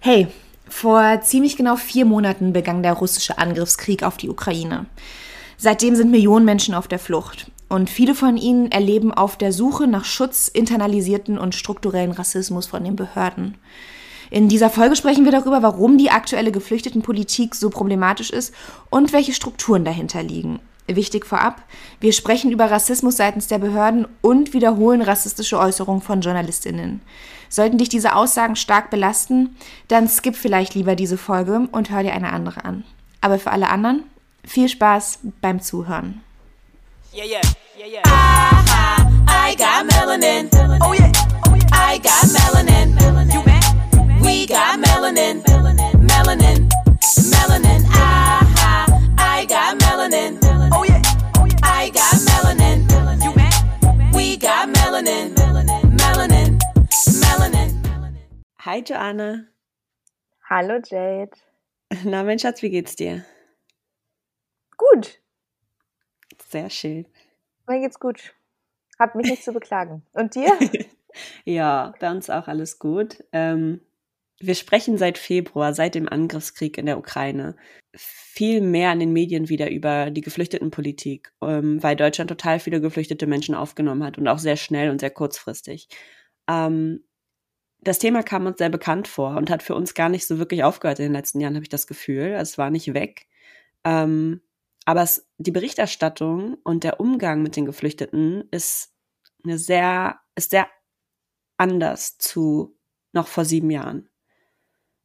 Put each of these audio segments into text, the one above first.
Hey, vor ziemlich genau vier Monaten begann der russische Angriffskrieg auf die Ukraine. Seitdem sind Millionen Menschen auf der Flucht. Und viele von ihnen erleben auf der Suche nach Schutz internalisierten und strukturellen Rassismus von den Behörden. In dieser Folge sprechen wir darüber, warum die aktuelle Geflüchtetenpolitik so problematisch ist und welche Strukturen dahinter liegen. Wichtig vorab, wir sprechen über Rassismus seitens der Behörden und wiederholen rassistische Äußerungen von Journalistinnen. Sollten dich diese Aussagen stark belasten, dann skip vielleicht lieber diese Folge und hör dir eine andere an. Aber für alle anderen, viel Spaß beim Zuhören. Yeah, yeah, melanin. Melanin. Melanin. Melanin, melanin. Hi Joanna. Hallo Jade. Na, mein Schatz, wie geht's dir? Gut. Sehr schön. Mir geht's gut. Hab mich nicht zu beklagen. Und dir? ja, bei uns auch alles gut. Ähm, wir sprechen seit Februar, seit dem Angriffskrieg in der Ukraine, viel mehr in den Medien wieder über die Geflüchtetenpolitik, ähm, weil Deutschland total viele geflüchtete Menschen aufgenommen hat und auch sehr schnell und sehr kurzfristig. Ähm, das Thema kam uns sehr bekannt vor und hat für uns gar nicht so wirklich aufgehört in den letzten Jahren, habe ich das Gefühl. Es war nicht weg. Ähm, aber es, die Berichterstattung und der Umgang mit den Geflüchteten ist eine sehr, ist sehr anders zu noch vor sieben Jahren.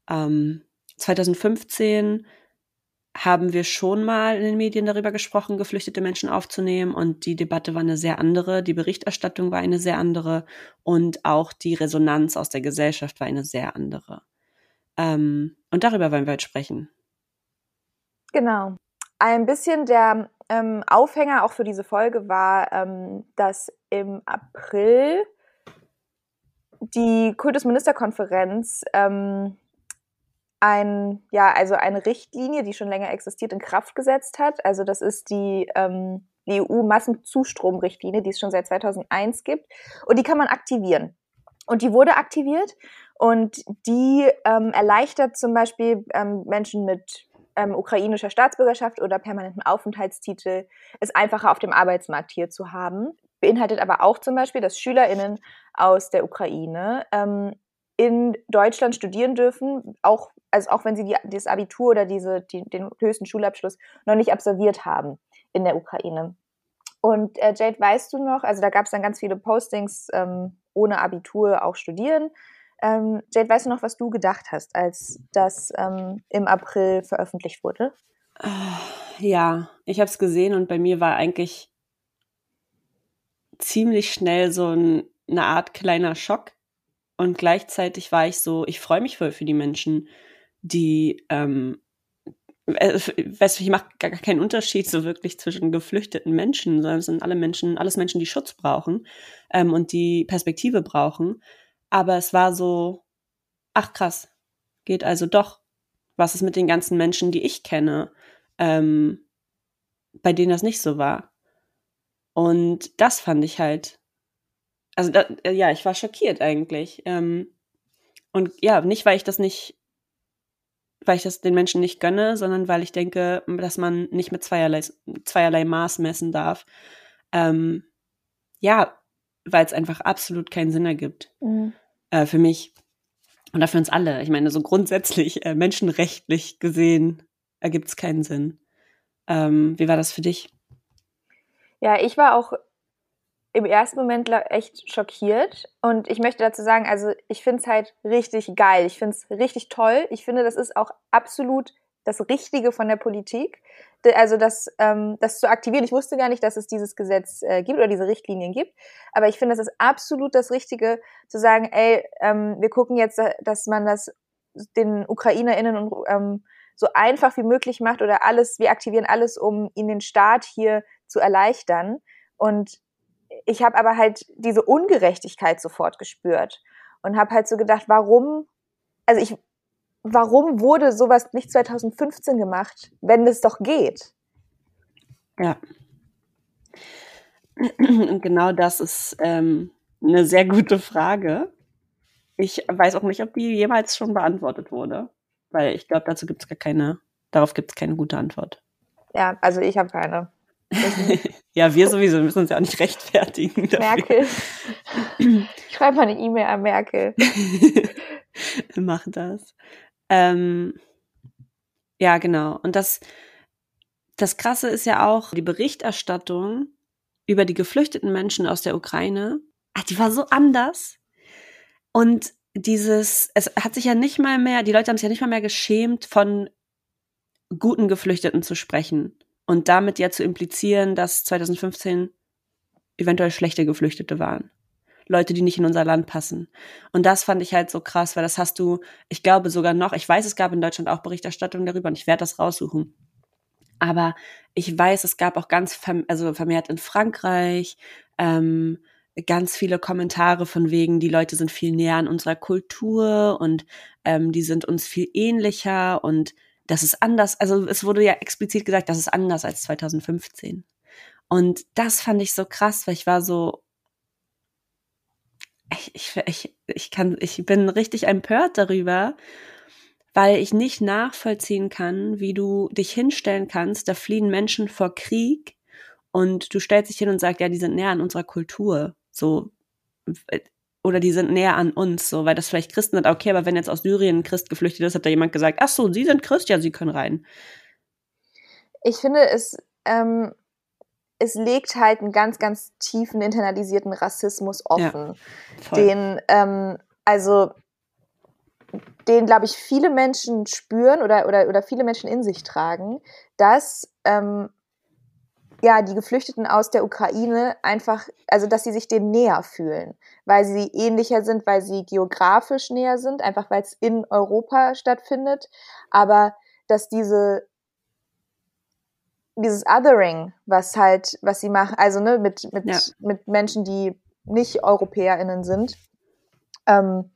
Ähm, 2015 haben wir schon mal in den Medien darüber gesprochen, geflüchtete Menschen aufzunehmen und die Debatte war eine sehr andere, die Berichterstattung war eine sehr andere und auch die Resonanz aus der Gesellschaft war eine sehr andere. Ähm, und darüber wollen wir heute sprechen. Genau ein bisschen der ähm, Aufhänger auch für diese Folge war, ähm, dass im April die Kultusministerkonferenz ähm, ein, ja, also eine Richtlinie, die schon länger existiert, in Kraft gesetzt hat. Also das ist die, ähm, die EU-Massenzustromrichtlinie, die es schon seit 2001 gibt. Und die kann man aktivieren. Und die wurde aktiviert und die ähm, erleichtert zum Beispiel ähm, Menschen mit ähm, ukrainischer Staatsbürgerschaft oder permanenten Aufenthaltstitel es einfacher auf dem Arbeitsmarkt hier zu haben. Beinhaltet aber auch zum Beispiel, dass SchülerInnen aus der Ukraine ähm, in Deutschland studieren dürfen, auch, also auch wenn sie die, das Abitur oder diese, die, den höchsten Schulabschluss noch nicht absolviert haben in der Ukraine. Und äh, Jade, weißt du noch, also da gab es dann ganz viele Postings ähm, ohne Abitur auch studieren. Ähm, Jade, weißt du noch, was du gedacht hast, als das ähm, im April veröffentlicht wurde? Ja, ich habe es gesehen und bei mir war eigentlich ziemlich schnell so ein, eine Art kleiner Schock. Und gleichzeitig war ich so, ich freue mich voll für die Menschen, die, ähm, äh, weißt du, ich mache gar keinen Unterschied so wirklich zwischen geflüchteten Menschen, sondern es sind alle Menschen, alles Menschen, die Schutz brauchen ähm, und die Perspektive brauchen. Aber es war so, ach krass, geht also doch. Was ist mit den ganzen Menschen, die ich kenne, ähm, bei denen das nicht so war? Und das fand ich halt, also da, äh, ja, ich war schockiert eigentlich. Ähm, und ja, nicht, weil ich das nicht, weil ich das den Menschen nicht gönne, sondern weil ich denke, dass man nicht mit zweierlei, zweierlei Maß messen darf. Ähm, ja, weil es einfach absolut keinen Sinn ergibt. Mhm äh, für mich und für uns alle. Ich meine, so grundsätzlich, äh, menschenrechtlich gesehen, ergibt es keinen Sinn. Ähm, wie war das für dich? Ja, ich war auch im ersten Moment echt schockiert. Und ich möchte dazu sagen, also ich finde es halt richtig geil. Ich finde es richtig toll. Ich finde, das ist auch absolut das Richtige von der Politik, also das, ähm, das zu aktivieren. Ich wusste gar nicht, dass es dieses Gesetz äh, gibt oder diese Richtlinien gibt, aber ich finde, es ist absolut das Richtige zu sagen, ey, ähm, wir gucken jetzt, dass man das den UkrainerInnen und, ähm, so einfach wie möglich macht oder alles, wir aktivieren alles, um ihnen den Staat hier zu erleichtern. Und ich habe aber halt diese Ungerechtigkeit sofort gespürt und habe halt so gedacht, warum, also ich, warum wurde sowas nicht 2015 gemacht, wenn es doch geht? Ja. Und genau das ist ähm, eine sehr gute Frage. Ich weiß auch nicht, ob die jemals schon beantwortet wurde. Weil ich glaube, dazu gibt es gar keine, darauf gibt es keine gute Antwort. Ja, also ich habe keine. ja, wir sowieso müssen uns ja auch nicht rechtfertigen. Dafür. Merkel. Ich schreibe mal eine E-Mail an Merkel. Mach das. Ähm, ja, genau. Und das, das Krasse ist ja auch die Berichterstattung über die geflüchteten Menschen aus der Ukraine. Ach, die war so anders. Und dieses, es hat sich ja nicht mal mehr, die Leute haben sich ja nicht mal mehr geschämt, von guten Geflüchteten zu sprechen. Und damit ja zu implizieren, dass 2015 eventuell schlechte Geflüchtete waren. Leute, die nicht in unser Land passen. Und das fand ich halt so krass, weil das hast du, ich glaube sogar noch, ich weiß, es gab in Deutschland auch Berichterstattung darüber und ich werde das raussuchen. Aber ich weiß, es gab auch ganz verm also vermehrt in Frankreich ähm, ganz viele Kommentare von wegen, die Leute sind viel näher an unserer Kultur und ähm, die sind uns viel ähnlicher und das ist anders. Also es wurde ja explizit gesagt, das ist anders als 2015. Und das fand ich so krass, weil ich war so, ich, ich, ich, ich kann, ich bin richtig empört darüber, weil ich nicht nachvollziehen kann, wie du dich hinstellen kannst. Da fliehen Menschen vor Krieg und du stellst dich hin und sagst, ja, die sind näher an unserer Kultur, so oder die sind näher an uns, so weil das vielleicht Christen sind. Okay, aber wenn jetzt aus Syrien ein Christ geflüchtet ist, hat da jemand gesagt, ach so, Sie sind Christ, ja, Sie können rein. Ich finde es ähm, es legt halt einen ganz, ganz tiefen internalisierten Rassismus offen, ja, den ähm, also den, glaube ich, viele Menschen spüren oder, oder, oder viele Menschen in sich tragen, dass ähm, ja, die Geflüchteten aus der Ukraine einfach, also dass sie sich dem näher fühlen, weil sie ähnlicher sind, weil sie geografisch näher sind, einfach weil es in Europa stattfindet, aber dass diese dieses Othering, was halt, was sie machen, also ne, mit, mit, ja. mit Menschen, die nicht EuropäerInnen sind, ähm,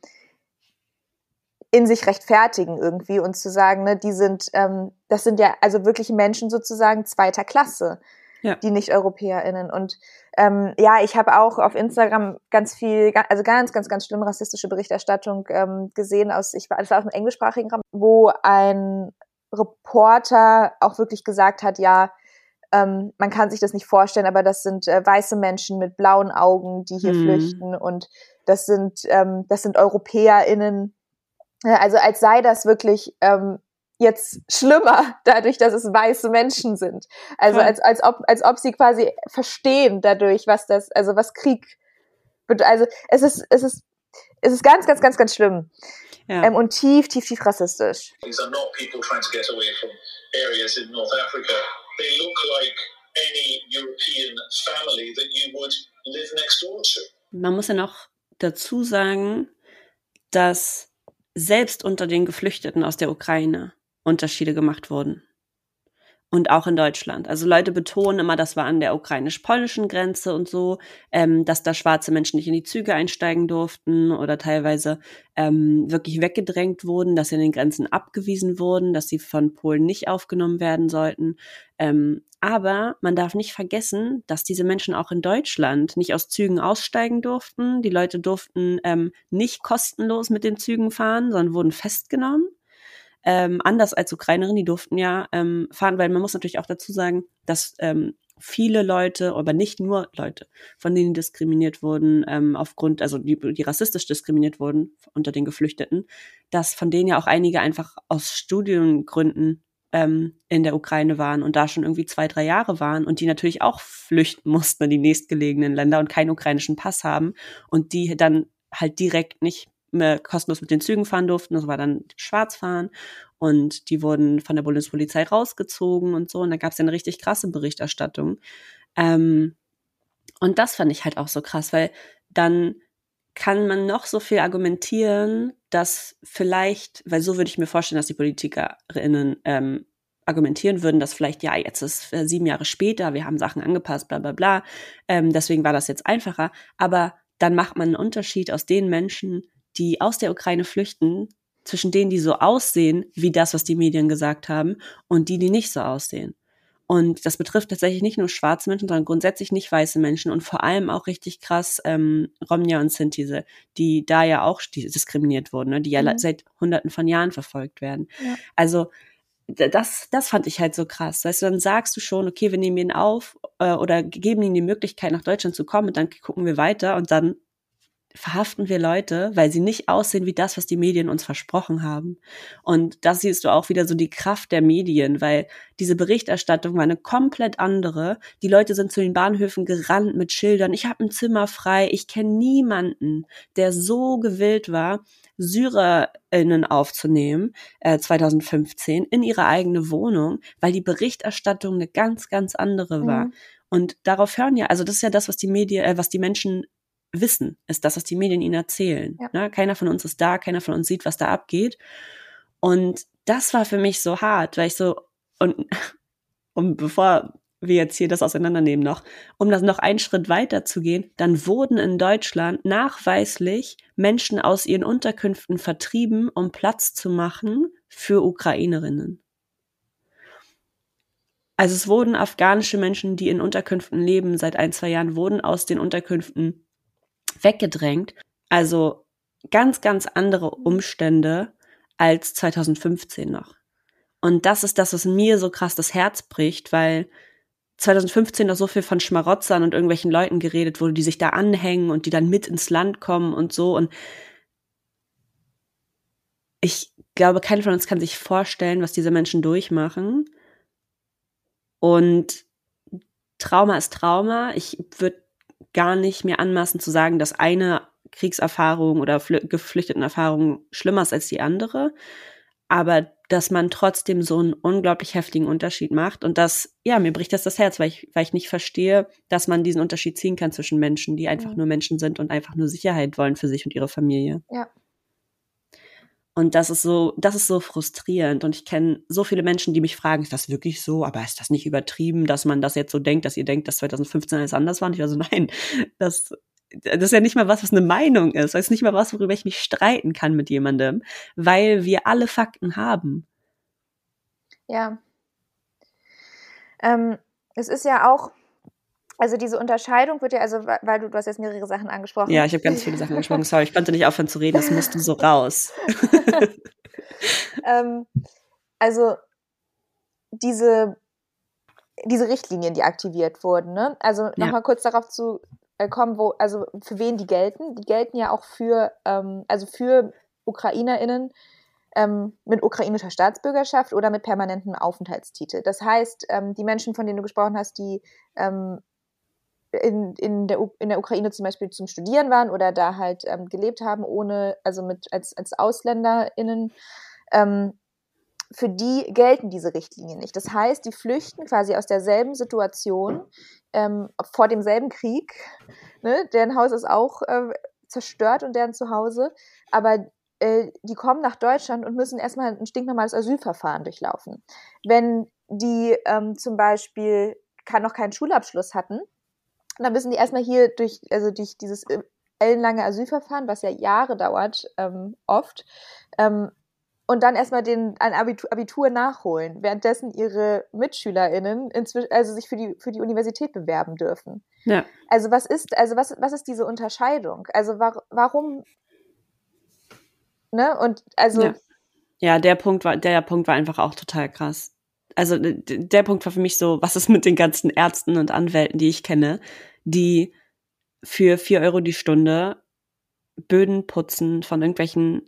in sich rechtfertigen irgendwie und zu sagen, ne, die sind, ähm, das sind ja also wirklich Menschen sozusagen zweiter Klasse, ja. die Nicht-EuropäerInnen. Und ähm, ja, ich habe auch auf Instagram ganz viel, also ganz, ganz, ganz schlimm rassistische Berichterstattung ähm, gesehen aus, ich war, das war aus dem englischsprachigen Raum, wo ein Reporter auch wirklich gesagt hat, ja, ähm, man kann sich das nicht vorstellen, aber das sind äh, weiße Menschen mit blauen Augen, die hier hm. flüchten und das sind ähm, das sind EuropäerInnen. Also als sei das wirklich ähm, jetzt schlimmer, dadurch, dass es weiße Menschen sind. Also als, als ob als ob sie quasi verstehen dadurch, was das, also was Krieg bedeutet. Also es ist es ist es ist ganz ganz ganz ganz schlimm. Ja. Ähm, und tief, tief, tief rassistisch. These are not people trying to get away from areas in North Africa. They look like any European family that you would live next door to. Man muss ja noch dazu sagen, dass selbst unter den Geflüchteten aus der Ukraine Unterschiede gemacht wurden und auch in Deutschland. Also Leute betonen immer, das war an der ukrainisch-polnischen Grenze und so, ähm, dass da schwarze Menschen nicht in die Züge einsteigen durften oder teilweise ähm, wirklich weggedrängt wurden, dass sie an den Grenzen abgewiesen wurden, dass sie von Polen nicht aufgenommen werden sollten. Ähm, aber man darf nicht vergessen, dass diese Menschen auch in Deutschland nicht aus Zügen aussteigen durften. Die Leute durften ähm, nicht kostenlos mit den Zügen fahren, sondern wurden festgenommen ähm, anders als Ukrainerinnen, die durften ja ähm, fahren, weil man muss natürlich auch dazu sagen, dass ähm, viele Leute, aber nicht nur Leute, von denen diskriminiert wurden, ähm, aufgrund, also die, die rassistisch diskriminiert wurden unter den Geflüchteten, dass von denen ja auch einige einfach aus Studiengründen ähm, in der Ukraine waren und da schon irgendwie zwei, drei Jahre waren und die natürlich auch flüchten mussten in die nächstgelegenen Länder und keinen ukrainischen Pass haben und die dann halt direkt nicht kostenlos mit den Zügen fahren durften. Das war dann Schwarzfahren. Und die wurden von der Bundespolizei rausgezogen und so. Und da gab es eine richtig krasse Berichterstattung. Ähm, und das fand ich halt auch so krass, weil dann kann man noch so viel argumentieren, dass vielleicht, weil so würde ich mir vorstellen, dass die PolitikerInnen ähm, argumentieren würden, dass vielleicht, ja, jetzt ist äh, sieben Jahre später, wir haben Sachen angepasst, bla bla bla, ähm, deswegen war das jetzt einfacher. Aber dann macht man einen Unterschied aus den Menschen, die aus der Ukraine flüchten, zwischen denen, die so aussehen, wie das, was die Medien gesagt haben, und die, die nicht so aussehen. Und das betrifft tatsächlich nicht nur schwarze Menschen, sondern grundsätzlich nicht weiße Menschen und vor allem auch richtig krass ähm, Romnia und Sintise, die da ja auch diskriminiert wurden, ne? die ja mhm. seit hunderten von Jahren verfolgt werden. Ja. Also das, das fand ich halt so krass. Weißt du, dann sagst du schon, okay, wir nehmen ihn auf äh, oder geben ihm die Möglichkeit, nach Deutschland zu kommen und dann gucken wir weiter und dann verhaften wir Leute, weil sie nicht aussehen wie das, was die Medien uns versprochen haben. Und das siehst du auch wieder so die Kraft der Medien, weil diese Berichterstattung war eine komplett andere. Die Leute sind zu den Bahnhöfen gerannt mit Schildern, ich habe ein Zimmer frei, ich kenne niemanden, der so gewillt war, SyrerInnen aufzunehmen, äh, 2015, in ihre eigene Wohnung, weil die Berichterstattung eine ganz, ganz andere war. Mhm. Und darauf hören ja, also das ist ja das, was die Medien, äh, was die Menschen wissen, ist das, was die Medien ihnen erzählen. Ja. Ne? Keiner von uns ist da, keiner von uns sieht, was da abgeht. Und das war für mich so hart, weil ich so, und, und bevor wir jetzt hier das auseinandernehmen noch, um das noch einen Schritt weiter zu gehen, dann wurden in Deutschland nachweislich Menschen aus ihren Unterkünften vertrieben, um Platz zu machen für Ukrainerinnen. Also es wurden afghanische Menschen, die in Unterkünften leben, seit ein, zwei Jahren, wurden aus den Unterkünften weggedrängt. Also ganz, ganz andere Umstände als 2015 noch. Und das ist das, was mir so krass das Herz bricht, weil 2015 noch so viel von Schmarotzern und irgendwelchen Leuten geredet wurde, die sich da anhängen und die dann mit ins Land kommen und so. Und ich glaube, keiner von uns kann sich vorstellen, was diese Menschen durchmachen. Und Trauma ist Trauma. Ich würde gar nicht mehr anmaßen zu sagen, dass eine Kriegserfahrung oder geflüchteten Erfahrung schlimmer ist als die andere. Aber dass man trotzdem so einen unglaublich heftigen Unterschied macht. Und das, ja, mir bricht das das Herz, weil ich, weil ich nicht verstehe, dass man diesen Unterschied ziehen kann zwischen Menschen, die einfach mhm. nur Menschen sind und einfach nur Sicherheit wollen für sich und ihre Familie. Ja. Und das ist so, das ist so frustrierend. Und ich kenne so viele Menschen, die mich fragen, ist das wirklich so? Aber ist das nicht übertrieben, dass man das jetzt so denkt, dass ihr denkt, dass 2015 alles anders war? Und ich war so, nein, das, das ist ja nicht mal was, was eine Meinung ist. Das ist nicht mal was, worüber ich mich streiten kann mit jemandem, weil wir alle Fakten haben. Ja. Ähm, es ist ja auch, also diese Unterscheidung wird ja, also weil du, du hast jetzt mehrere Sachen angesprochen. Ja, ich habe ganz viele Sachen angesprochen. Sorry, ich konnte nicht aufhören zu reden, das musste so raus. ähm, also diese, diese Richtlinien, die aktiviert wurden, ne? Also nochmal ja. kurz darauf zu äh, kommen, wo, also für wen die gelten. Die gelten ja auch für, ähm, also für UkrainerInnen ähm, mit ukrainischer Staatsbürgerschaft oder mit permanentem Aufenthaltstitel. Das heißt, ähm, die Menschen, von denen du gesprochen hast, die ähm, in, in, der, in der Ukraine zum Beispiel zum Studieren waren oder da halt ähm, gelebt haben, ohne, also mit als, als AusländerInnen, ähm, für die gelten diese Richtlinien nicht. Das heißt, die flüchten quasi aus derselben Situation ähm, vor demselben Krieg. Ne? Deren Haus ist auch äh, zerstört und deren Zuhause, aber äh, die kommen nach Deutschland und müssen erstmal ein stinknormales Asylverfahren durchlaufen. Wenn die ähm, zum Beispiel noch keinen Schulabschluss hatten, und dann müssen die erstmal hier durch, also durch dieses äh, ellenlange Asylverfahren, was ja Jahre dauert, ähm, oft, ähm, und dann erstmal den ein Abitur, Abitur, nachholen, währenddessen ihre MitschülerInnen inzwischen, also sich für die, für die Universität bewerben dürfen. Ja. Also was ist, also was, was ist diese Unterscheidung? Also war, warum, ne? Und also. Ja. ja, der Punkt war, der Punkt war einfach auch total krass also der Punkt war für mich so, was ist mit den ganzen Ärzten und Anwälten, die ich kenne, die für vier Euro die Stunde Böden putzen von irgendwelchen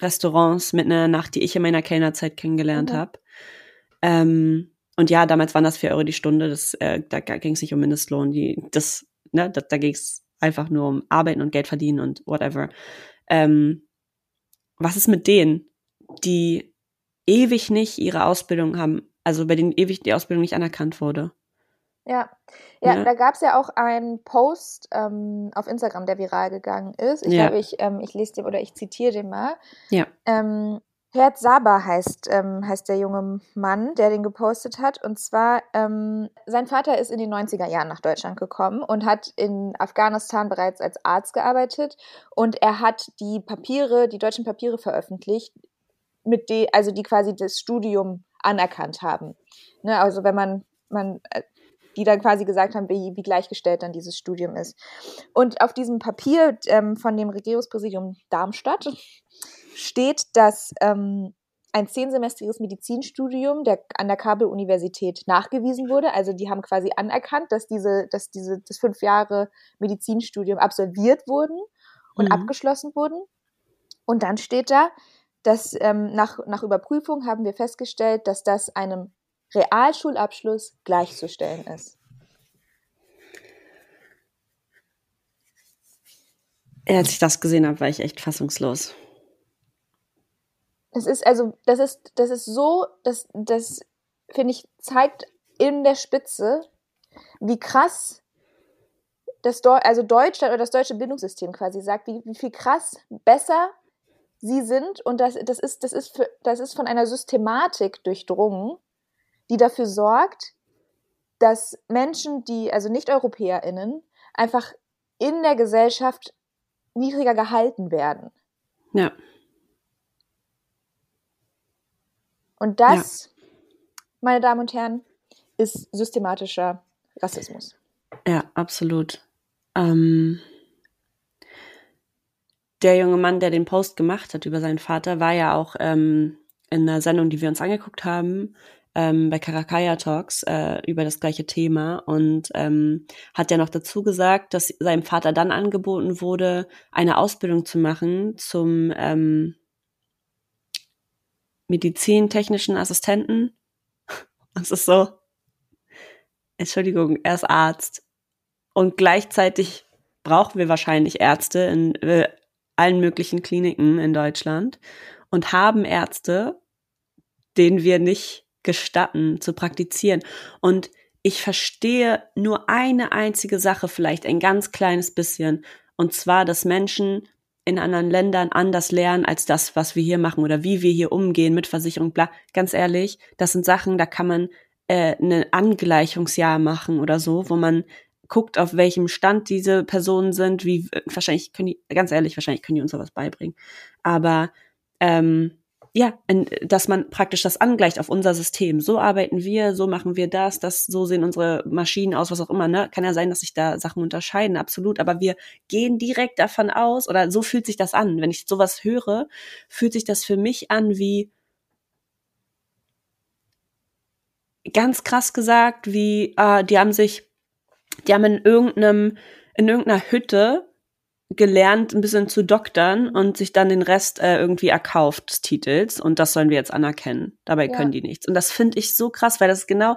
Restaurants mit einer Nacht, die ich in meiner Kellnerzeit kennengelernt mhm. habe. Ähm, und ja, damals waren das vier Euro die Stunde. Das, äh, da ging es nicht um Mindestlohn. Die, das, ne, da, da ging es einfach nur um Arbeiten und Geld verdienen und whatever. Ähm, was ist mit denen, die ewig nicht ihre Ausbildung haben, also bei denen ewig die Ausbildung nicht anerkannt wurde. Ja, ja, ja. da gab es ja auch einen Post ähm, auf Instagram, der viral gegangen ist. Ich ja. glaube, ich, ähm, ich lese den oder ich zitiere den mal. Ja. Ähm, Herd Saba heißt, ähm, heißt der junge Mann, der den gepostet hat. Und zwar, ähm, sein Vater ist in den 90er Jahren nach Deutschland gekommen und hat in Afghanistan bereits als Arzt gearbeitet. Und er hat die Papiere, die deutschen Papiere veröffentlicht, mit die, also die quasi das Studium anerkannt haben. Ne, also wenn man, man, äh, die dann quasi gesagt haben, wie, wie gleichgestellt dann dieses Studium ist. Und auf diesem Papier ähm, von dem Regierungspräsidium Darmstadt steht, dass ähm, ein zehnsemestriges Medizinstudium der, an der Kabel-Universität nachgewiesen wurde. Also die haben quasi anerkannt, dass diese, dass diese, das fünf Jahre Medizinstudium absolviert wurden und mhm. abgeschlossen wurden. Und dann steht da, dass ähm, nach, nach Überprüfung haben wir festgestellt, dass das einem Realschulabschluss gleichzustellen ist. Als ich das gesehen habe, war ich echt fassungslos. Das ist also, das ist, das ist so, das, das finde ich, zeigt in der Spitze, wie krass das also Deutschland oder das deutsche Bildungssystem quasi sagt, wie, wie viel krass besser sie sind und das, das, ist, das, ist für, das ist von einer Systematik durchdrungen, die dafür sorgt, dass Menschen, die, also Nicht-EuropäerInnen, einfach in der Gesellschaft niedriger gehalten werden. Ja. Und das, ja. meine Damen und Herren, ist systematischer Rassismus. Ja, absolut. Ähm, der junge Mann, der den Post gemacht hat über seinen Vater, war ja auch ähm, in einer Sendung, die wir uns angeguckt haben, ähm, bei Karakaya Talks äh, über das gleiche Thema und ähm, hat ja noch dazu gesagt, dass seinem Vater dann angeboten wurde, eine Ausbildung zu machen zum ähm, medizintechnischen Assistenten. Das ist so. Entschuldigung, er ist Arzt. Und gleichzeitig brauchen wir wahrscheinlich Ärzte in äh, allen möglichen Kliniken in Deutschland und haben Ärzte, denen wir nicht gestatten zu praktizieren. Und ich verstehe nur eine einzige Sache vielleicht ein ganz kleines bisschen. Und zwar, dass Menschen in anderen Ländern anders lernen als das, was wir hier machen oder wie wir hier umgehen mit Versicherung, bla. Ganz ehrlich, das sind Sachen, da kann man äh, ein Angleichungsjahr machen oder so, wo man guckt, auf welchem Stand diese Personen sind, wie wahrscheinlich können die, ganz ehrlich, wahrscheinlich können die uns sowas beibringen. Aber ähm, ja, dass man praktisch das angleicht auf unser System. So arbeiten wir, so machen wir das, das, so sehen unsere Maschinen aus, was auch immer, ne? Kann ja sein, dass sich da Sachen unterscheiden, absolut. Aber wir gehen direkt davon aus, oder so fühlt sich das an. Wenn ich sowas höre, fühlt sich das für mich an wie ganz krass gesagt, wie, äh, die haben sich, die haben in irgendeinem, in irgendeiner Hütte gelernt, ein bisschen zu doktern und sich dann den Rest äh, irgendwie erkauft des Titels und das sollen wir jetzt anerkennen. Dabei ja. können die nichts. Und das finde ich so krass, weil das ist genau,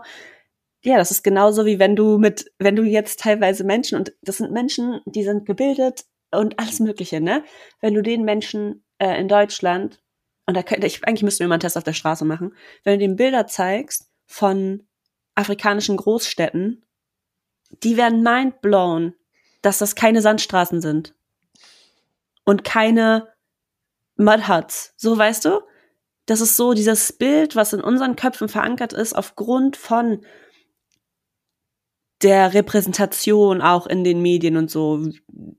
ja, das ist genauso wie wenn du mit, wenn du jetzt teilweise Menschen, und das sind Menschen, die sind gebildet und alles Mögliche, ne? Wenn du den Menschen äh, in Deutschland, und da könnte ich, eigentlich müssten wir mal einen Test auf der Straße machen, wenn du den Bilder zeigst von afrikanischen Großstädten, die werden mindblown, dass das keine Sandstraßen sind und keine Mudhuts. So weißt du? Das ist so dieses Bild, was in unseren Köpfen verankert ist, aufgrund von der Repräsentation auch in den Medien und so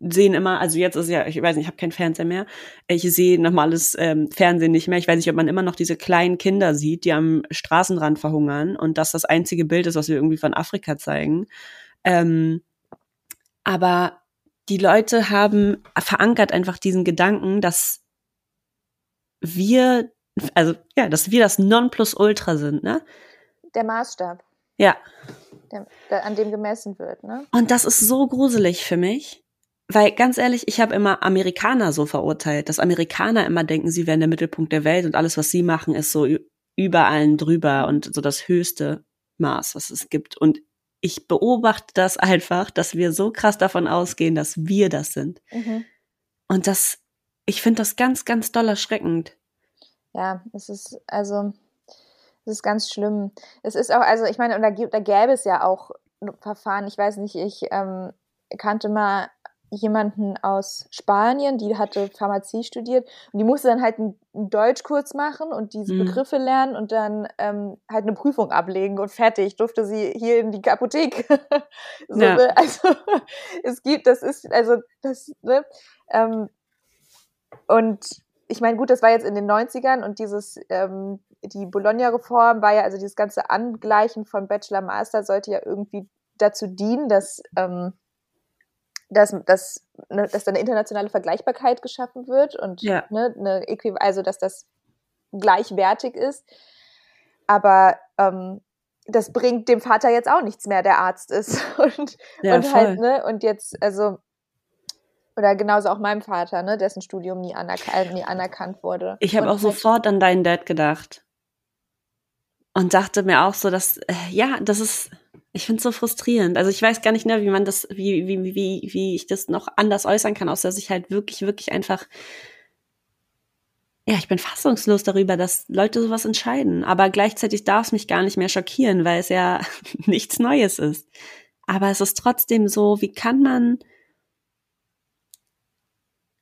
sehen immer, also jetzt ist ja, ich weiß nicht, ich habe kein Fernseher mehr, ich sehe normales ähm, Fernsehen nicht mehr. Ich weiß nicht, ob man immer noch diese kleinen Kinder sieht, die am Straßenrand verhungern und das das einzige Bild ist, was wir irgendwie von Afrika zeigen. Ähm, aber die Leute haben verankert einfach diesen Gedanken, dass wir, also ja, dass wir das Nonplusultra sind, ne? Der Maßstab. Ja. Der, an dem gemessen wird, ne? Und das ist so gruselig für mich. Weil ganz ehrlich, ich habe immer Amerikaner so verurteilt, dass Amerikaner immer denken, sie wären der Mittelpunkt der Welt und alles, was sie machen, ist so über allen drüber und so das höchste Maß, was es gibt. Und ich beobachte das einfach, dass wir so krass davon ausgehen, dass wir das sind. Mhm. Und das, ich finde das ganz, ganz doll erschreckend. Ja, es ist, also, es ist ganz schlimm. Es ist auch, also ich meine, und da, da gäbe es ja auch Verfahren, ich weiß nicht, ich ähm, kannte mal jemanden aus Spanien, die hatte Pharmazie studiert und die musste dann halt einen, Deutschkurs machen und diese mhm. Begriffe lernen und dann ähm, halt eine Prüfung ablegen und fertig durfte sie hier in die Apotheke. so, ja. ne? Also es gibt, das ist, also das, ne? Ähm, und ich meine, gut, das war jetzt in den 90ern und dieses, ähm, die Bologna-Reform war ja, also dieses ganze Angleichen von Bachelor Master sollte ja irgendwie dazu dienen, dass, ähm, dass, dass, ne, dass da eine internationale Vergleichbarkeit geschaffen wird und Ja. ne, eine Äquiv also dass das gleichwertig ist. Aber ähm, das bringt dem Vater jetzt auch nichts mehr, der Arzt ist. Und, Ja, und halt, ne, und jetzt, also, oder genauso auch meinem Vater, ne, dessen Studium nie, anerk äh, nie anerkannt wurde. Ich habe auch halt- sofort an deinen Dad gedacht. Und dachte mir auch so, dass, äh, ja, das ist, ich finde es so frustrierend. Also ich weiß gar nicht, ne, wie man das, wie, wie, wie, wie ich das noch anders äußern kann, außer dass ich halt wirklich, wirklich einfach, ja, ich bin fassungslos darüber, dass Leute sowas entscheiden. Aber gleichzeitig darf es mich gar nicht mehr schockieren, weil es ja nichts Neues ist. Aber es ist trotzdem so, wie kann man,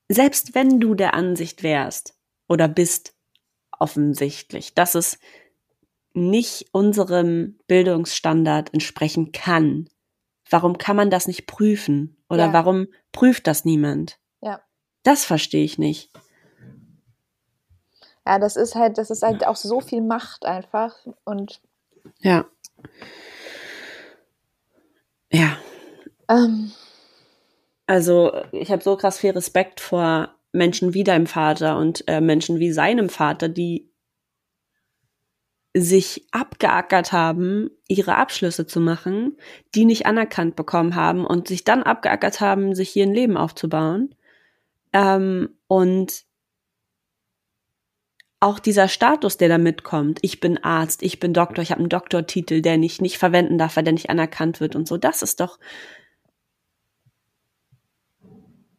selbst wenn du der Ansicht wärst oder bist offensichtlich, dass es nicht unserem Bildungsstandard entsprechen kann, warum kann man das nicht prüfen? Oder Ja. warum prüft das niemand? Ja. Das verstehe ich nicht. Ja, das ist halt, das ist halt auch so viel Macht einfach. Und Ja. Ja, ähm, also ich habe so krass viel Respekt vor Menschen wie deinem Vater und äh, Menschen wie seinem Vater, die sich abgeackert haben, ihre Abschlüsse zu machen, die nicht anerkannt bekommen haben und sich dann abgeackert haben, sich hier ein Leben aufzubauen. Ähm, und auch dieser Status, der da mitkommt, ich bin Arzt, ich bin Doktor, ich habe einen Doktortitel, der ich nicht verwenden darf, weil der nicht anerkannt wird und so, das ist doch,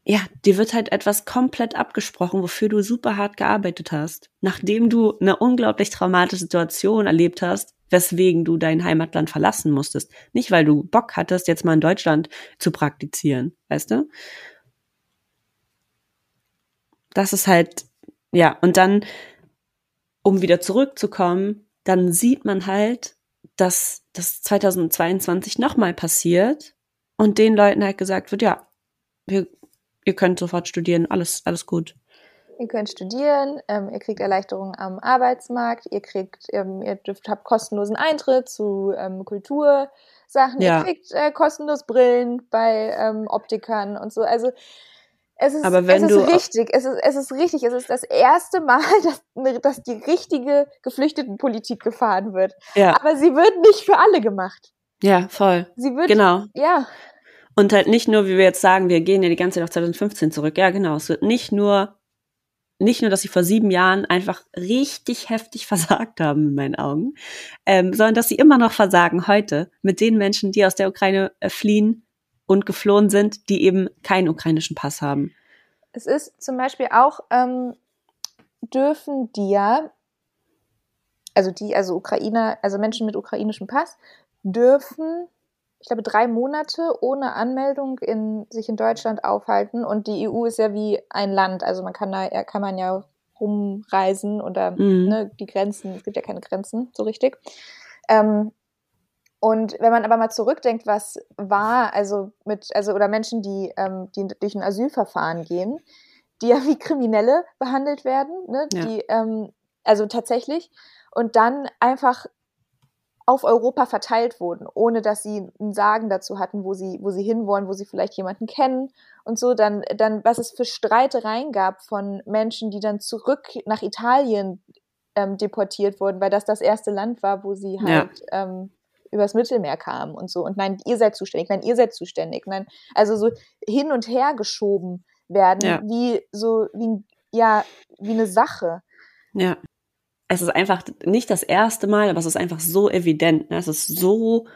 ja, dir wird halt etwas komplett abgesprochen, wofür du super hart gearbeitet hast, nachdem du eine unglaublich traumatische Situation erlebt hast, weswegen du dein Heimatland verlassen musstest. Nicht, weil du Bock hattest, jetzt mal in Deutschland zu praktizieren, weißt du? Das ist halt, ja, und dann, um wieder zurückzukommen, dann sieht man halt, dass das 2022 nochmal passiert und den Leuten halt gesagt wird, ja, wir, ihr könnt sofort studieren, alles, alles gut. ihr könnt studieren, ähm, ihr kriegt Erleichterungen am Arbeitsmarkt, ihr kriegt, ähm, ihr dürft, habt kostenlosen Eintritt zu ähm, Kultursachen, Ja. ihr kriegt äh, kostenlos Brillen bei ähm, Optikern und so. Also es ist, Aber wenn es ist du- richtig, es ist, es ist richtig, es ist das erste Mal, dass, dass die richtige Geflüchtetenpolitik gefahren wird. Ja, Aber sie wird nicht für alle gemacht. ja, voll. Sie wird, Genau. ja, Und halt nicht nur, wie wir jetzt sagen, wir gehen ja die ganze Zeit auf 2015 zurück. Ja, genau. Es wird nicht nur, nicht nur, dass sie vor sieben Jahren einfach richtig heftig versagt haben, in meinen Augen, ähm, sondern dass sie immer noch versagen heute mit den Menschen, die aus der Ukraine äh, fliehen und geflohen sind, die eben keinen ukrainischen Pass haben. Es ist zum Beispiel auch, ähm, dürfen die ja, also die, also Ukrainer, also Menschen mit ukrainischem Pass, dürfen, ich glaube, drei Monate ohne Anmeldung in, sich in Deutschland aufhalten. Und die EU ist ja wie ein Land, also man kann da, kann man ja rumreisen oder Mhm. ne, die Grenzen, es gibt ja keine Grenzen so richtig. Ähm, und wenn man aber mal zurückdenkt, was war, also mit, also oder Menschen, die, ähm, die durch ein Asylverfahren gehen, die ja wie Kriminelle behandelt werden, ne? Ja. die, ähm, also tatsächlich, und dann einfach auf Europa verteilt wurden, ohne dass sie ein Sagen dazu hatten, wo sie, wo sie hinwollen, wo sie vielleicht jemanden kennen und so, dann, dann, was es für Streitereien gab von Menschen, die dann zurück nach Italien ähm, deportiert wurden, weil das das erste Land war, wo sie Ja. halt ähm, übers Mittelmeer kamen und so. Und nein, ihr seid zuständig, nein, ihr seid zuständig. Nein, also so hin und her geschoben werden, Ja. wie so, wie, ja, wie eine Sache. Ja. Es ist einfach nicht das erste Mal, aber es ist einfach so evident. Ne? Es ist so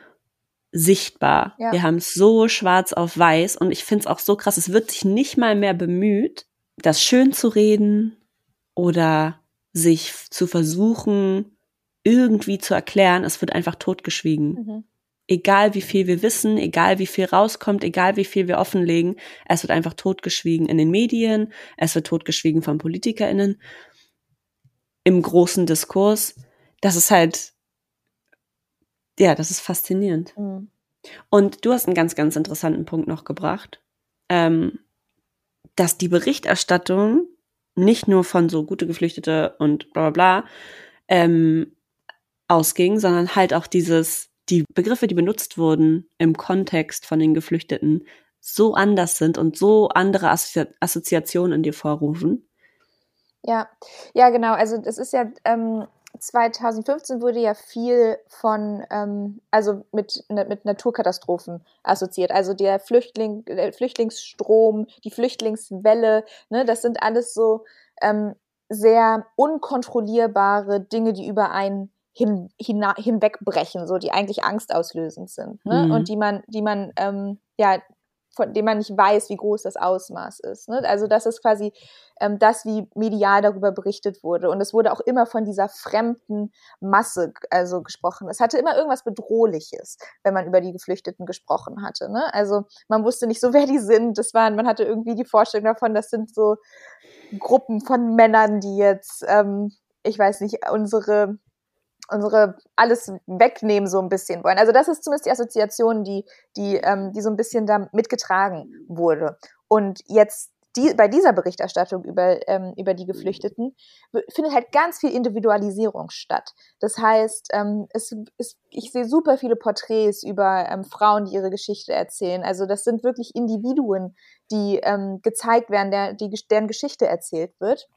sichtbar. Ja. Wir haben es so schwarz auf weiß und ich finde es auch so krass. Es wird sich nicht mal mehr bemüht, das schön zu reden oder sich zu versuchen, irgendwie zu erklären. Es wird einfach totgeschwiegen. Mhm. Egal wie viel wir wissen, egal wie viel rauskommt, egal wie viel wir offenlegen, es wird einfach totgeschwiegen in den Medien, es wird totgeschwiegen von PolitikerInnen im großen Diskurs. Das ist halt, ja, das ist faszinierend. Mhm. Und du hast einen ganz, ganz interessanten Punkt noch gebracht, ähm, dass die Berichterstattung nicht nur von so gute Geflüchtete und bla bla bla ähm, ausging, sondern halt auch dieses, die Begriffe, die benutzt wurden im Kontext von den Geflüchteten, so anders sind und so andere Assozi Assoziationen in dir vorrufen. Ja, ja, genau. Also das ist ja ähm, 2015 wurde ja viel von, ähm, also mit, mit Naturkatastrophen assoziiert. Also der Flüchtling, der Flüchtlingsstrom, die Flüchtlingswelle, ne, das sind alles so ähm, sehr unkontrollierbare Dinge, die über einen hin, hin, hinwegbrechen, so die eigentlich angstauslösend sind. Ne? Mhm. Und die man, die man ähm, ja von dem man nicht weiß, wie groß das Ausmaß ist. Ne? Also das ist quasi ähm, das, wie medial darüber berichtet wurde. Und es wurde auch immer von dieser fremden Masse also gesprochen. Es hatte immer irgendwas Bedrohliches, wenn man über die Geflüchteten gesprochen hatte. Ne? Also man wusste nicht so, wer die sind. Das waren, man hatte irgendwie die Vorstellung davon, das sind so Gruppen von Männern, die jetzt, ähm, ich weiß nicht, unsere unsere alles wegnehmen so ein bisschen wollen. Also das ist zumindest die Assoziation, die die ähm, die so ein bisschen da mitgetragen wurde. Und jetzt die, bei dieser Berichterstattung über, ähm, über die Geflüchteten findet halt ganz viel Individualisierung statt. Das heißt, ähm, es, es, ich sehe super viele Porträts über ähm, Frauen, die ihre Geschichte erzählen. Also das sind wirklich Individuen, die ähm, gezeigt werden, der, die, deren Geschichte erzählt wird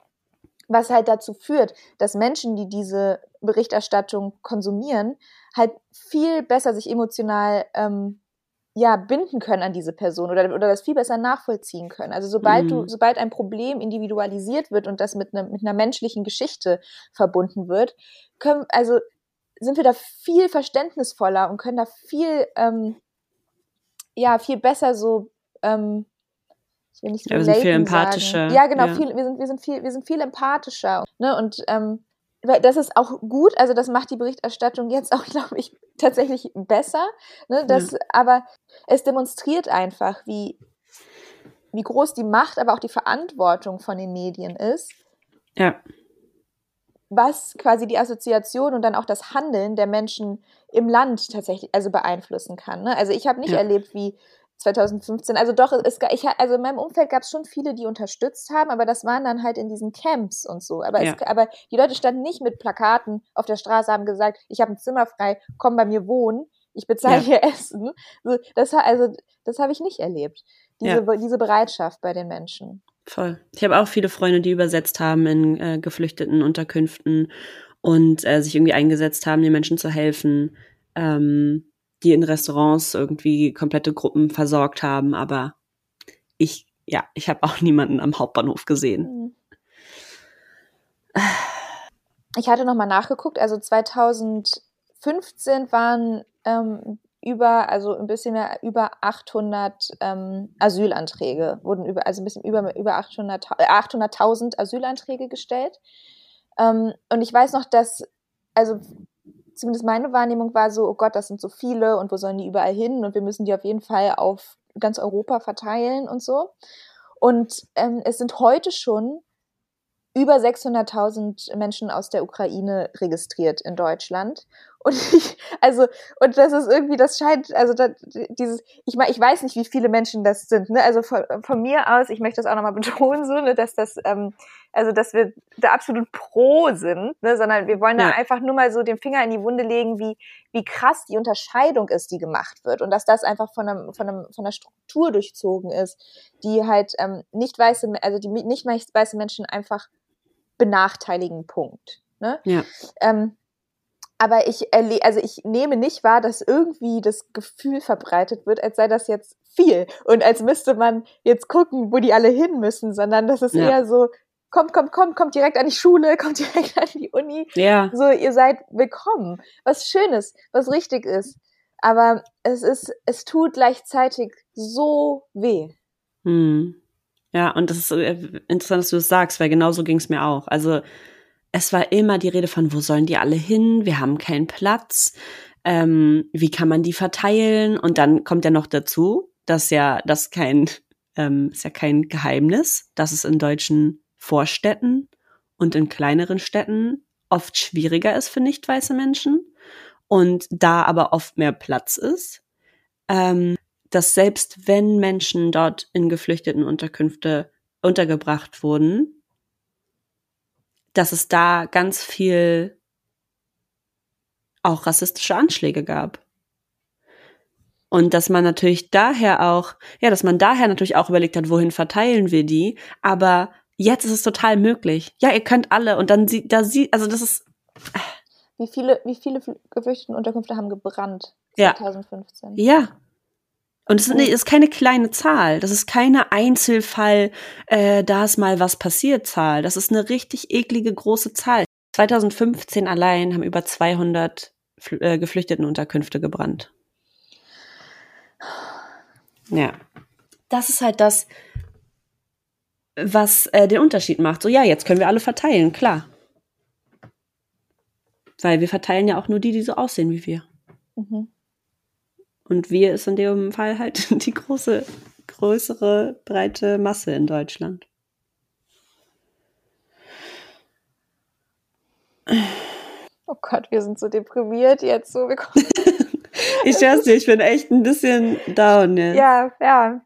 was halt dazu führt, dass Menschen, die diese Berichterstattung konsumieren, halt viel besser sich emotional ähm, ja binden können an diese Person oder, oder das viel besser nachvollziehen können. Also sobald mhm. du, sobald ein Problem individualisiert wird und das mit, ne, mit einer menschlichen Geschichte verbunden wird, können, also sind wir da viel verständnisvoller und können da viel, ähm, ja, viel besser so ähm, ich will nicht ja, wir sind viel empathischer. Sagen. Ja, genau, ja. Viel, wir, sind, wir, sind viel, wir sind viel empathischer. Ne? Und ähm, das ist auch gut, also das macht die Berichterstattung jetzt auch, glaube ich, tatsächlich besser. Ne? Das, ja. Aber es demonstriert einfach, wie, wie groß die Macht, aber auch die Verantwortung von den Medien ist. Ja. Was quasi die Assoziation und dann auch das Handeln der Menschen im Land tatsächlich also beeinflussen kann. Ne? Also ich habe nicht ja. erlebt, wie 2015. Also doch, es, ich, also in meinem Umfeld gab es schon viele, die unterstützt haben, aber das waren dann halt in diesen Camps und so. Aber, ja. es, aber die Leute standen nicht mit Plakaten auf der Straße, haben gesagt, ich habe ein Zimmer frei, komm bei mir wohnen, ich bezahle ja. hier Essen. Das, also, das habe ich nicht erlebt. Diese, ja. diese Bereitschaft bei den Menschen. Voll. Ich habe auch viele Freunde, die übersetzt haben in äh, geflüchteten Unterkünften und äh, sich irgendwie eingesetzt haben, den Menschen zu helfen. Ähm, die in Restaurants irgendwie komplette Gruppen versorgt haben, aber ich, ja, ich habe auch niemanden am Hauptbahnhof gesehen. Ich hatte nochmal nachgeguckt, also 2015 waren ähm, über, also ein bisschen mehr, über 800 ähm, Asylanträge, wurden über, also ein bisschen über, über 800.000 800 Asylanträge gestellt. Ähm, und ich weiß noch, dass, also zumindest meine Wahrnehmung war so, oh Gott, das sind so viele und wo sollen die überall hin und wir müssen die auf jeden Fall auf ganz Europa verteilen und so. Und ähm, es sind heute schon über 600.000 Menschen aus der Ukraine registriert in Deutschland. Und ich, also, und das ist irgendwie, das scheint, also das, dieses, ich meine, ich weiß nicht, wie viele Menschen das sind, ne? Also von, von mir aus, ich möchte das auch nochmal betonen, so, ne, dass das, ähm, also dass wir da absolut pro sind, ne, sondern wir wollen ja. da einfach nur mal so den Finger in die Wunde legen, wie, wie krass die Unterscheidung ist, die gemacht wird. Und dass das einfach von einem, von einem, von einer Struktur durchzogen ist, die halt ähm, nicht weiße, also die nicht weiße Menschen einfach benachteiligen Punkt. Ne? Ja. Ähm, aber ich erle also ich nehme nicht wahr, dass irgendwie das Gefühl verbreitet wird, als sei das jetzt viel und als müsste man jetzt gucken, wo die alle hin müssen, sondern das ist ja. eher so, kommt, kommt, kommt, kommt direkt an die Schule, kommt direkt an die Uni. Ja. So, ihr seid willkommen. Was Schönes, was richtig ist. Aber es ist, es tut gleichzeitig so weh. Hm. Ja, und das ist äh, interessant, dass du das sagst, weil genauso ging es mir auch. Also es war immer die Rede von, wo sollen die alle hin? Wir haben keinen Platz. Ähm, wie kann man die verteilen? Und dann kommt ja noch dazu, dass ja das kein ähm, ist ja kein Geheimnis, dass es in deutschen Vorstädten und in kleineren Städten oft schwieriger ist für nicht weiße Menschen und da aber oft mehr Platz ist. Ähm, dass selbst wenn Menschen dort in geflüchteten Unterkünfte untergebracht wurden, dass es da ganz viel auch rassistische Anschläge gab. Und dass man natürlich daher auch, ja, dass man daher natürlich auch überlegt hat, wohin verteilen wir die. Aber jetzt ist es total möglich. Ja, ihr könnt alle und dann sie, da sie, also das ist. Wie viele, wie viele Geflüchtetenunterkünfte haben gebrannt Ja. 2015? Ja. Und es ist, nee, ist keine kleine Zahl. Das ist keine Einzelfall, äh, da ist mal was passiert Zahl. Das ist eine richtig eklige große Zahl. 2015 allein haben über 200 Fl äh, Geflüchtetenunterkünfte gebrannt. Ja. Das ist halt das, was äh, den Unterschied macht. So, ja, jetzt können wir alle verteilen, klar. Weil wir verteilen ja auch nur die, die so aussehen wie wir. Mhm. Und wir ist in dem Fall halt die große, größere, breite Masse in Deutschland. Oh Gott, wir sind so deprimiert jetzt so. Wir Ich schwör's dir, ich bin echt ein bisschen down jetzt. Ja, ja.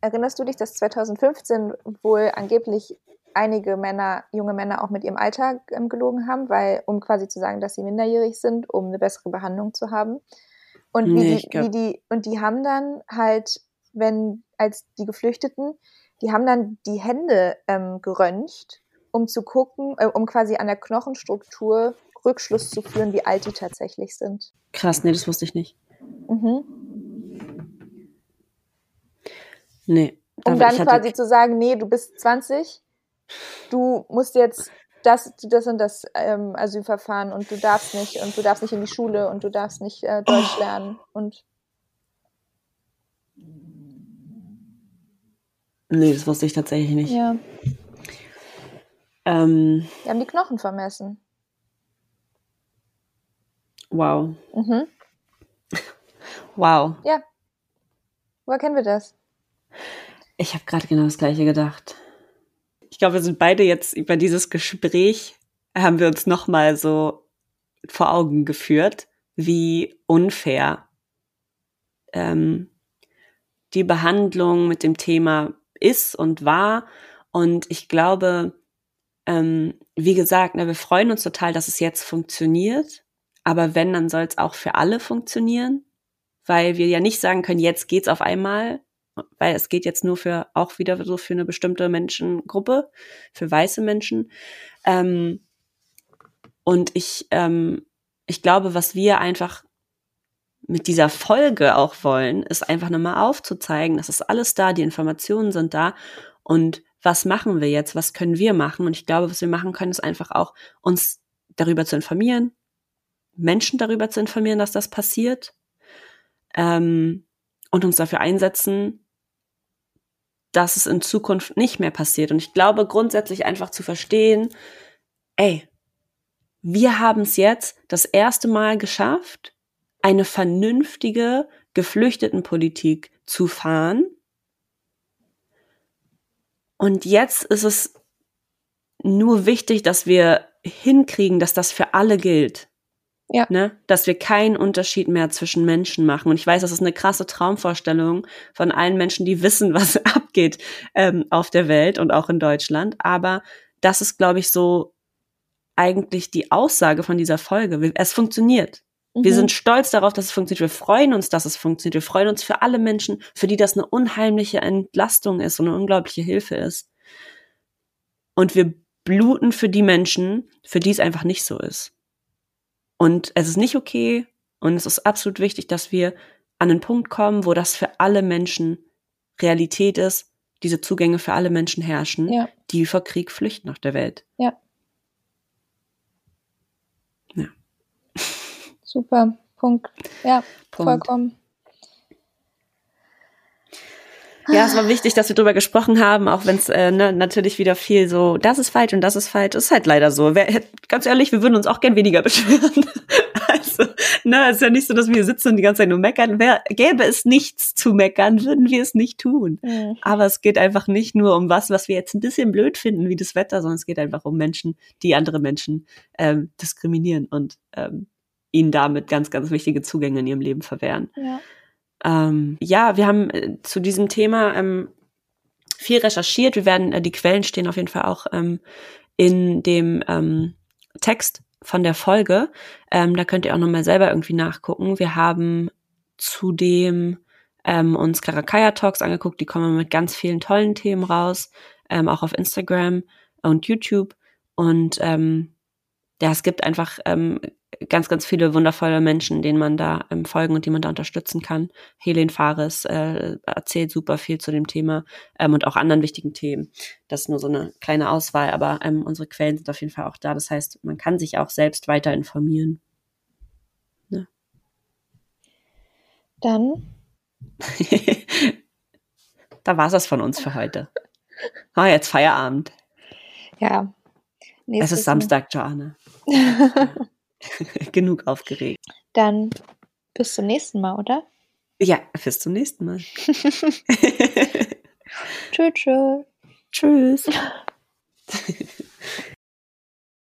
Erinnerst du dich, dass 2015 wohl angeblich einige Männer, junge Männer auch mit ihrem Alter ähm, gelogen haben, weil, um quasi zu sagen, dass sie minderjährig sind, um eine bessere Behandlung zu haben. Und wie, Nee, die, wie die, und die haben dann halt, wenn, als die Geflüchteten, die haben dann die Hände ähm, geröntgt, um zu gucken, äh, um quasi an der Knochenstruktur Rückschluss zu führen, wie alt die tatsächlich sind. Krass, nee, das wusste ich nicht. Mhm. Nee. um dann quasi zu sagen, nee, du bist 20, du musst jetzt das, das und das ähm, Asylverfahren und du darfst nicht und du darfst nicht in die Schule und du darfst nicht äh, Deutsch Oh. lernen und Nee, das wusste ich tatsächlich nicht. ja, Ähm, die haben die Knochen vermessen. wow. Mhm. Wow. Ja. Woher kennen wir das? Ich habe gerade genau das gleiche gedacht. Ich glaube, wir sind beide jetzt über dieses Gespräch, haben wir uns nochmal so vor Augen geführt, wie unfair ähm, die Behandlung mit dem Thema ist und war. Und ich glaube, ähm, wie gesagt, ne, wir freuen uns total, dass es jetzt funktioniert. Aber wenn, dann soll es auch für alle funktionieren, weil wir ja nicht sagen können, jetzt geht's auf einmal, weil es geht jetzt nur für auch wieder so für eine bestimmte Menschengruppe, für weiße Menschen. Ähm, und ich, ähm, ich glaube, was wir einfach mit dieser Folge auch wollen, ist einfach nochmal aufzuzeigen, dass es alles da, die Informationen sind da und was machen wir jetzt, was können wir machen? Und ich glaube, was wir machen können, ist einfach auch uns darüber zu informieren, Menschen darüber zu informieren, dass das passiert ähm, und uns dafür einsetzen, dass es in Zukunft nicht mehr passiert. Und ich glaube grundsätzlich einfach zu verstehen, ey, wir haben es jetzt das erste Mal geschafft, eine vernünftige Geflüchtetenpolitik zu fahren. Und jetzt ist es nur wichtig, dass wir hinkriegen, dass das für alle gilt. Ja. Ne? Dass wir keinen Unterschied mehr zwischen Menschen machen. Und ich weiß, das ist eine krasse Traumvorstellung von allen Menschen, die wissen, was abgeht ähm, auf der Welt und auch in Deutschland. Aber das ist, glaube ich, so eigentlich die Aussage von dieser Folge. Es funktioniert. Wir Mhm. sind stolz darauf, dass es funktioniert. Wir freuen uns, dass es funktioniert. Wir freuen uns für alle Menschen, für die das eine unheimliche Entlastung ist und eine unglaubliche Hilfe ist. Und wir bluten für die Menschen, für die es einfach nicht so ist. Und es ist nicht okay und es ist absolut wichtig, dass wir an den Punkt kommen, wo das für alle Menschen Realität ist, diese Zugänge für alle Menschen herrschen, Ja. die vor Krieg flüchten auf der Welt. Super. Punkt. Ja, Punkt. vollkommen. Ja, es war wichtig, dass wir drüber gesprochen haben, auch wenn es äh, ne, natürlich wieder viel so, das ist falsch und das ist falsch. Ist halt leider so. Wer, ganz ehrlich, wir würden uns auch gern weniger beschweren. also, ne, es ist ja nicht so, dass wir hier sitzen und die ganze Zeit nur meckern. Wer, gäbe es nichts zu meckern, würden wir es nicht tun. Mhm. Aber es geht einfach nicht nur um was, was wir jetzt ein bisschen blöd finden, wie das Wetter, sondern es geht einfach um Menschen, die andere Menschen ähm, diskriminieren und ähm, ihnen damit ganz, ganz wichtige Zugänge in ihrem Leben verwehren. Ja. Ähm, ja, wir haben äh, zu diesem Thema ähm, viel recherchiert. Wir werden, äh, die Quellen stehen auf jeden Fall auch ähm, in dem ähm, Text von der Folge. Ähm, da könnt ihr auch nochmal selber irgendwie nachgucken. Wir haben zudem ähm, uns Karakaya Talks angeguckt. Die kommen mit ganz vielen tollen Themen raus, ähm, auch auf Instagram und YouTube. Und ähm, ja, es gibt einfach ähm, ganz, ganz viele wundervolle Menschen, denen man da ähm, folgen und die man da unterstützen kann. Helen Fares äh, erzählt super viel zu dem Thema ähm, und auch anderen wichtigen Themen. Das ist nur so eine kleine Auswahl, aber ähm, unsere Quellen sind auf jeden Fall auch da. Das heißt, man kann sich auch selbst weiter informieren. Ja. Dann. da war's das von uns für heute. Ah, jetzt Feierabend. Ja. Es ist Samstag, Joanne. Genug aufgeregt. Dann bis zum nächsten Mal, oder? Ja, bis zum nächsten Mal. tschüss. Tschüss.